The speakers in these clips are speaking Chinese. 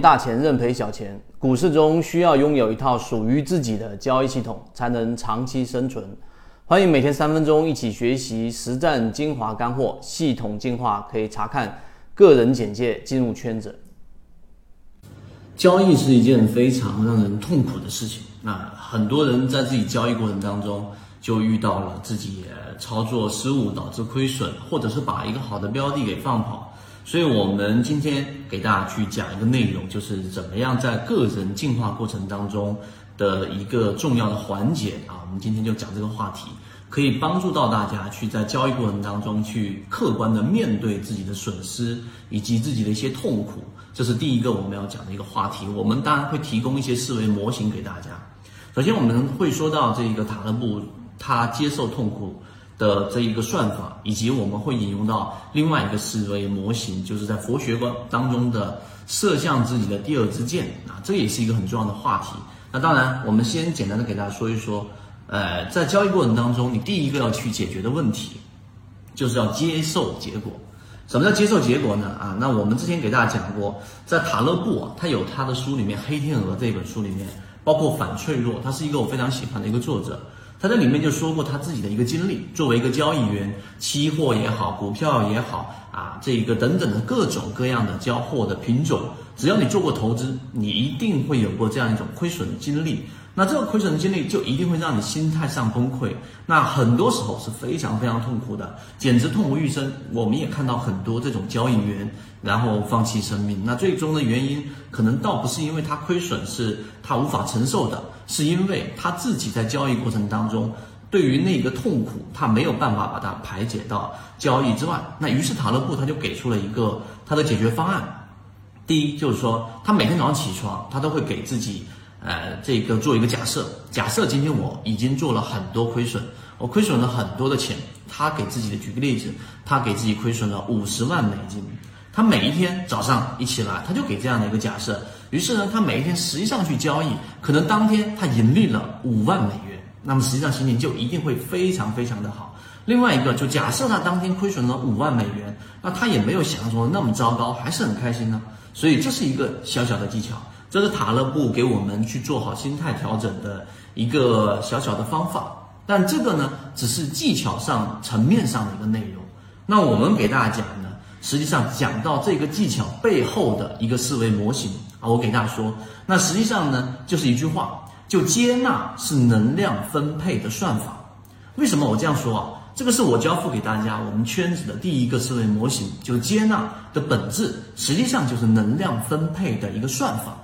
大钱认赔小钱，股市中需要拥有一套属于自己的交易系统，才能长期生存。欢迎每天三分钟一起学习实战精华干货，系统进化可以查看个人简介进入圈子。交易是一件非常让人痛苦的事情，那很多人在自己交易过程当中就遇到了自己操作失误导致亏损，或者是把一个好的标的给放跑。所以，我们今天给大家去讲一个内容，就是怎么样在个人进化过程当中的一个重要的环节啊。我们今天就讲这个话题，可以帮助到大家去在交易过程当中去客观的面对自己的损失以及自己的一些痛苦。这是第一个我们要讲的一个话题。我们当然会提供一些思维模型给大家。首先，我们会说到这个塔勒布，他接受痛苦。的这一个算法，以及我们会引用到另外一个思维模型，就是在佛学观当中的射向自己的第二支箭啊，这也是一个很重要的话题。那当然，我们先简单的给大家说一说，呃，在交易过程当中，你第一个要去解决的问题，就是要接受结果。什么叫接受结果呢？啊，那我们之前给大家讲过，在塔勒布啊，他有他的书里面《黑天鹅》这本书里面，包括反脆弱，他是一个我非常喜欢的一个作者。他在里面就说过他自己的一个经历，作为一个交易员，期货也好，股票也好，啊，这个等等的各种各样的交货的品种，只要你做过投资，你一定会有过这样一种亏损的经历。那这个亏损的经历就一定会让你心态上崩溃，那很多时候是非常非常痛苦的，简直痛不欲生。我们也看到很多这种交易员，然后放弃生命。那最终的原因可能倒不是因为他亏损是他无法承受的，是因为他自己在交易过程当中，对于那个痛苦他没有办法把它排解到交易之外。那于是塔勒布他就给出了一个他的解决方案。第一就是说，他每天早上起床，他都会给自己。呃，这个做一个假设，假设今天我已经做了很多亏损，我亏损了很多的钱。他给自己的举个例子，他给自己亏损了五十万美金。他每一天早上一起来，他就给这样的一个假设。于是呢，他每一天实际上去交易，可能当天他盈利了五万美元，那么实际上心情就一定会非常非常的好。另外一个，就假设他当天亏损了五万美元，那他也没有想象中的那么糟糕，还是很开心呢。所以这是一个小小的技巧。这是塔勒布给我们去做好心态调整的一个小小的方法，但这个呢，只是技巧上层面上的一个内容。那我们给大家讲呢，实际上讲到这个技巧背后的一个思维模型啊，我给大家说，那实际上呢，就是一句话，就接纳是能量分配的算法。为什么我这样说啊？这个是我交付给大家我们圈子的第一个思维模型，就接纳的本质，实际上就是能量分配的一个算法。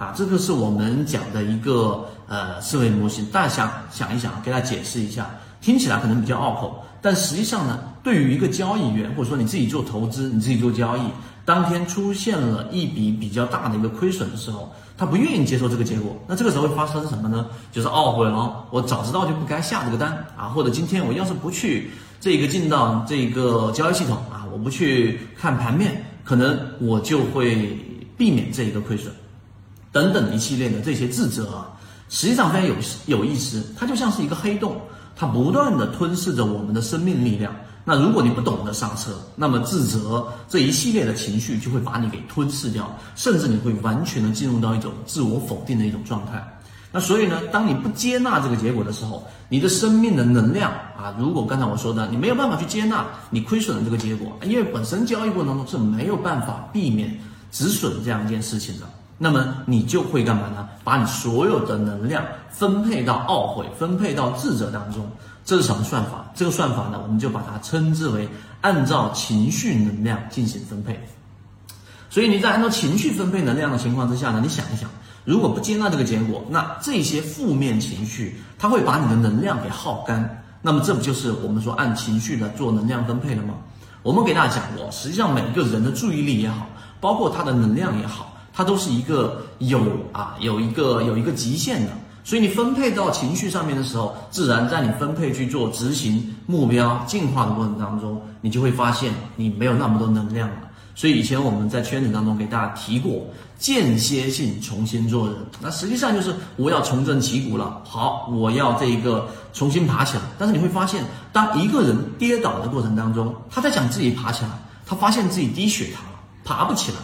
啊，这个是我们讲的一个呃思维模型，大家想想一想，给大家解释一下，听起来可能比较拗口，但实际上呢，对于一个交易员或者说你自己做投资，你自己做交易，当天出现了一笔比较大的一个亏损的时候，他不愿意接受这个结果，那这个时候会发生什么呢？就是懊悔了，我早知道就不该下这个单啊，或者今天我要是不去这个进到这个交易系统啊，我不去看盘面，可能我就会避免这一个亏损。等等一系列的这些自责啊，实际上非常有有意思，它就像是一个黑洞，它不断的吞噬着我们的生命力量。那如果你不懂得刹车，那么自责这一系列的情绪就会把你给吞噬掉，甚至你会完全的进入到一种自我否定的一种状态。那所以呢，当你不接纳这个结果的时候，你的生命的能量啊，如果刚才我说的，你没有办法去接纳你亏损的这个结果，因为本身交易过程当中是没有办法避免止损这样一件事情的。那么你就会干嘛呢？把你所有的能量分配到懊悔、分配到自责当中。这是什么算法？这个算法呢，我们就把它称之为按照情绪能量进行分配。所以你在按照情绪分配能量的情况之下呢，你想一想，如果不接纳这个结果，那这些负面情绪它会把你的能量给耗干。那么这不就是我们说按情绪的做能量分配了吗？我们给大家讲过，实际上每个人的注意力也好，包括他的能量也好。它都是一个有啊，有一个有一个极限的，所以你分配到情绪上面的时候，自然在你分配去做执行目标进化的过程当中，你就会发现你没有那么多能量了。所以以前我们在圈子当中给大家提过间歇性重新做人，那实际上就是我要重振旗鼓了。好，我要这一个重新爬起来。但是你会发现，当一个人跌倒的过程当中，他在想自己爬起来，他发现自己低血糖了，爬不起来。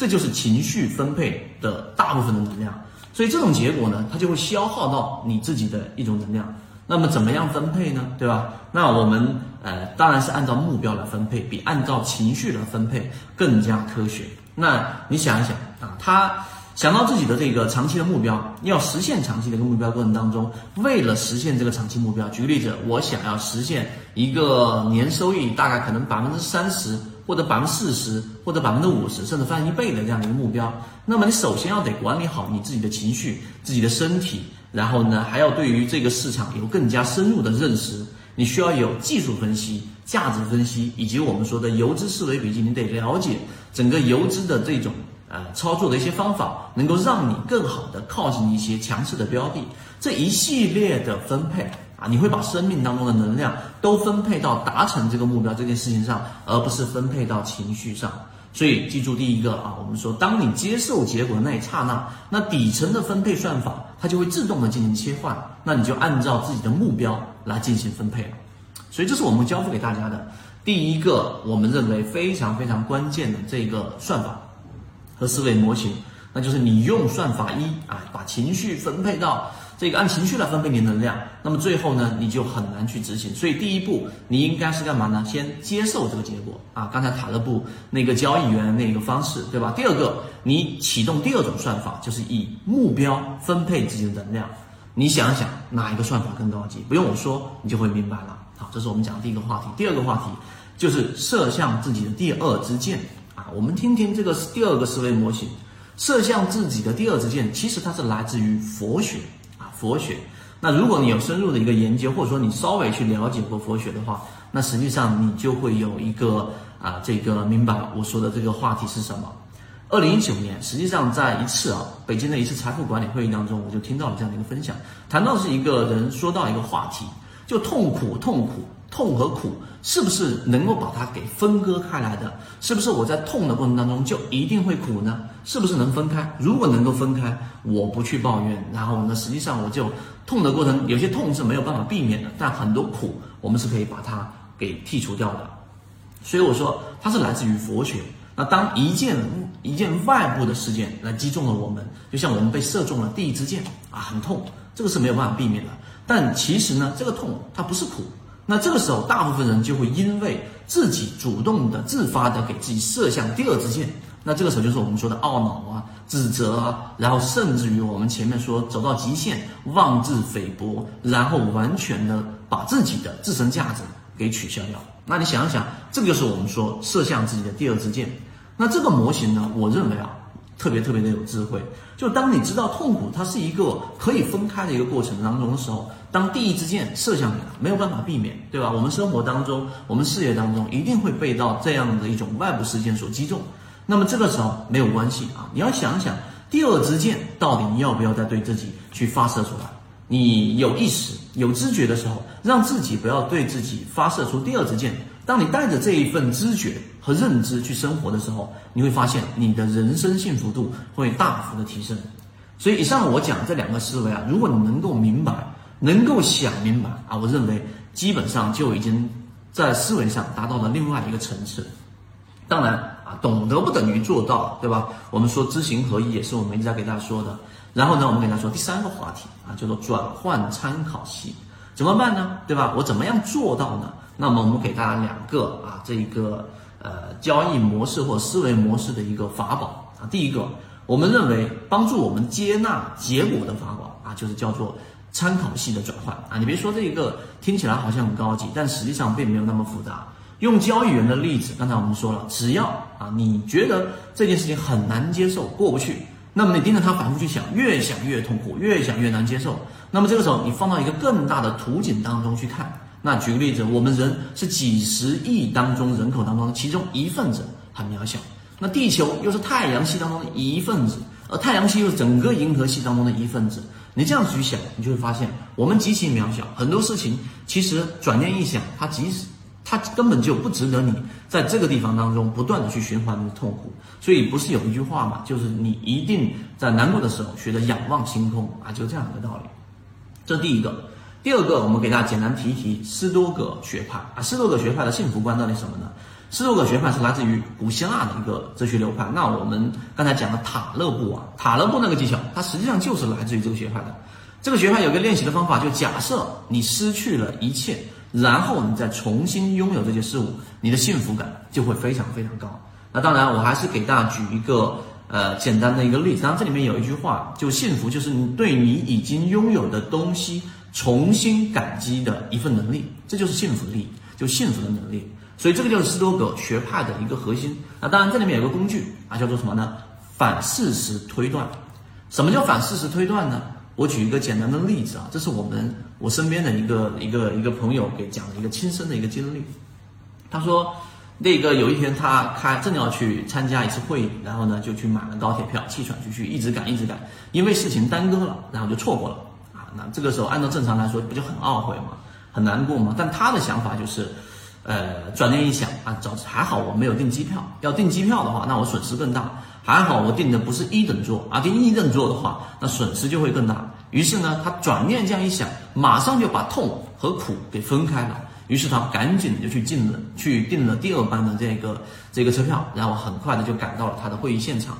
这就是情绪分配的大部分的能量。所以这种结果呢，它就会消耗到你自己的一种能量。那么怎么样分配呢？对吧？那我们呃当然是按照目标来分配，比按照情绪来分配更加科学。那你想一想啊，他想到自己的这个长期的目标，要实现长期的一个目标过程当中，为了实现这个长期目标，举个例子，我想要实现一个年收益大概可能百分之三十。或者百分之四十，或者百分之五十，甚至翻一倍的这样一个目标，那么你首先要得管理好你自己的情绪、自己的身体，然后呢，还要对于这个市场有更加深入的认识。你需要有技术分析、价值分析，以及我们说的游资思维笔记，你得了解整个游资的这种呃操作的一些方法，能够让你更好的靠近一些强势的标的。这一系列的分配。啊，你会把生命当中的能量都分配到达成这个目标这件事情上，而不是分配到情绪上。所以记住第一个啊，我们说，当你接受结果的那一刹那，那底层的分配算法它就会自动的进行切换，那你就按照自己的目标来进行分配了。所以这是我们交付给大家的第一个，我们认为非常非常关键的这个算法和思维模型，那就是你用算法一啊，把情绪分配到。这个按情绪来分配你能量，那么最后呢，你就很难去执行。所以第一步，你应该是干嘛呢？先接受这个结果啊。刚才塔勒布那个交易员那个方式，对吧？第二个，你启动第二种算法，就是以目标分配自己的能量。你想想哪一个算法更高级？不用我说，你就会明白了。好，这是我们讲的第一个话题。第二个话题就是射向自己的第二支箭啊。我们听听这个第二个思维模型，射向自己的第二支箭，其实它是来自于佛学。佛学，那如果你有深入的一个研究，或者说你稍微去了解过佛学的话，那实际上你就会有一个啊，这个明白我说的这个话题是什么。二零一九年，实际上在一次啊北京的一次财富管理会议当中，我就听到了这样的一个分享，谈到是一个人说到一个话题，就痛苦，痛苦。痛和苦是不是能够把它给分割开来的？是不是我在痛的过程当中就一定会苦呢？是不是能分开？如果能够分开，我不去抱怨，然后呢，实际上我就痛的过程，有些痛是没有办法避免的，但很多苦我们是可以把它给剔除掉的。所以我说它是来自于佛学。那当一件一件外部的事件来击中了我们，就像我们被射中了第一支箭啊，很痛，这个是没有办法避免的。但其实呢，这个痛它不是苦。那这个时候，大部分人就会因为自己主动的、自发的给自己射向第二支箭。那这个时候就是我们说的懊恼啊、指责啊，然后甚至于我们前面说走到极限、妄自菲薄，然后完全的把自己的自身价值给取消掉。那你想一想，这个就是我们说射向自己的第二支箭。那这个模型呢，我认为啊。特别特别的有智慧，就当你知道痛苦它是一个可以分开的一个过程当中的时候，当第一支箭射向你了，没有办法避免，对吧？我们生活当中，我们事业当中一定会被到这样的一种外部事件所击中，那么这个时候没有关系啊，你要想想第二支箭到底要不要再对自己去发射出来？你有意识、有知觉的时候，让自己不要对自己发射出第二支箭。当你带着这一份知觉和认知去生活的时候，你会发现你的人生幸福度会大幅的提升。所以，以上我讲这两个思维啊，如果你能够明白，能够想明白啊，我认为基本上就已经在思维上达到了另外一个层次。当然啊，懂得不等于做到，对吧？我们说知行合一也是我们一直在给大家说的。然后呢，我们给大家说第三个话题啊，叫做转换参考系，怎么办呢？对吧？我怎么样做到呢？那么我们给大家两个啊，这一个呃交易模式或思维模式的一个法宝啊。第一个，我们认为帮助我们接纳结果的法宝啊，就是叫做参考系的转换啊。你别说这一个听起来好像很高级，但实际上并没有那么复杂。用交易员的例子，刚才我们说了，只要啊你觉得这件事情很难接受，过不去，那么你盯着它反复去想，越想越痛苦，越想越难接受。那么这个时候，你放到一个更大的图景当中去看。那举个例子，我们人是几十亿当中人口当中的其中一份子，很渺小。那地球又是太阳系当中的一份子，而太阳系又是整个银河系当中的一份子。你这样去想，你就会发现我们极其渺小。很多事情其实转念一想，它即使它根本就不值得你在这个地方当中不断的去循环的痛苦。所以不是有一句话嘛，就是你一定在难过的时候学着仰望星空啊，就这样一个道理。这第一个。第二个，我们给大家简单提一提斯多葛学派啊。斯多葛学派的幸福观到底什么呢？斯多葛学派是来自于古希腊的一个哲学流派。那我们刚才讲的塔勒布啊，塔勒布那个技巧，它实际上就是来自于这个学派的。这个学派有个练习的方法，就假设你失去了一切，然后你再重新拥有这些事物，你的幸福感就会非常非常高。那当然，我还是给大家举一个呃简单的一个例子。当然，这里面有一句话，就幸福就是你对你已经拥有的东西重新感激的一份能力，这就是幸福力，就幸福的能力。所以这个就是斯多葛学派的一个核心。那当然，这里面有个工具啊，叫做什么呢？反事实推断。什么叫反事实推断呢？我举一个简单的例子啊，这是我们我身边的一个一个一个朋友给讲的一个亲身的一个经历。他说，那个有一天他开正要去参加一次会议，然后呢就去买了高铁票，气喘吁吁，一直赶一直赶，因为事情耽搁了，然后就错过了。那这个时候按照正常来说，不就很懊悔吗？很难过吗？但他的想法就是。呃，转念一想啊，早还好我没有订机票。要订机票的话，那我损失更大。还好我订的不是一等座啊，订一等座的话，那损失就会更大。于是呢，他转念这样一想，马上就把痛和苦给分开了。于是他赶紧就去进了，去订了第二班的这个这个车票，然后很快的就赶到了他的会议现场。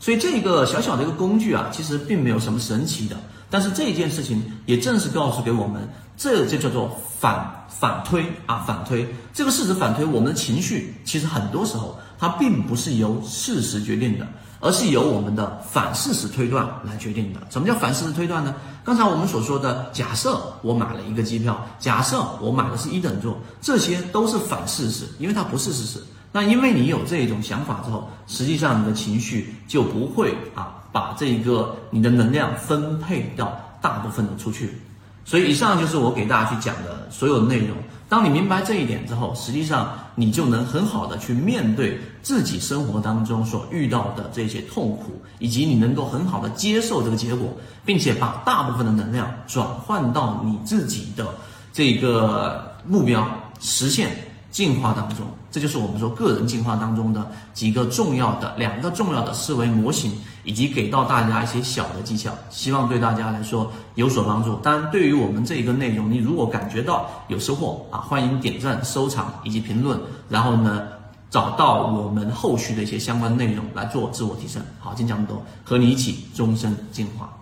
所以这个小小的一个工具啊，其实并没有什么神奇的。但是这一件事情也正是告诉给我们，这就叫做反反推啊，反推这个事实反推，我们的情绪其实很多时候它并不是由事实决定的，而是由我们的反事实推断来决定的。什么叫反事实推断呢？刚才我们所说的，假设我买了一个机票，假设我买的是一等座，这些都是反事实，因为它不是事实。那因为你有这种想法之后，实际上你的情绪就不会啊。把这一个你的能量分配到大部分的出去，所以以上就是我给大家去讲的所有的内容。当你明白这一点之后，实际上你就能很好的去面对自己生活当中所遇到的这些痛苦，以及你能够很好的接受这个结果，并且把大部分的能量转换到你自己的这个目标实现。进化当中，这就是我们说个人进化当中的几个重要的两个重要的思维模型，以及给到大家一些小的技巧，希望对大家来说有所帮助。当然，对于我们这一个内容，你如果感觉到有收获啊，欢迎点赞、收藏以及评论，然后呢，找到我们后续的一些相关内容来做自我提升。好，今天讲这么多，和你一起终身进化。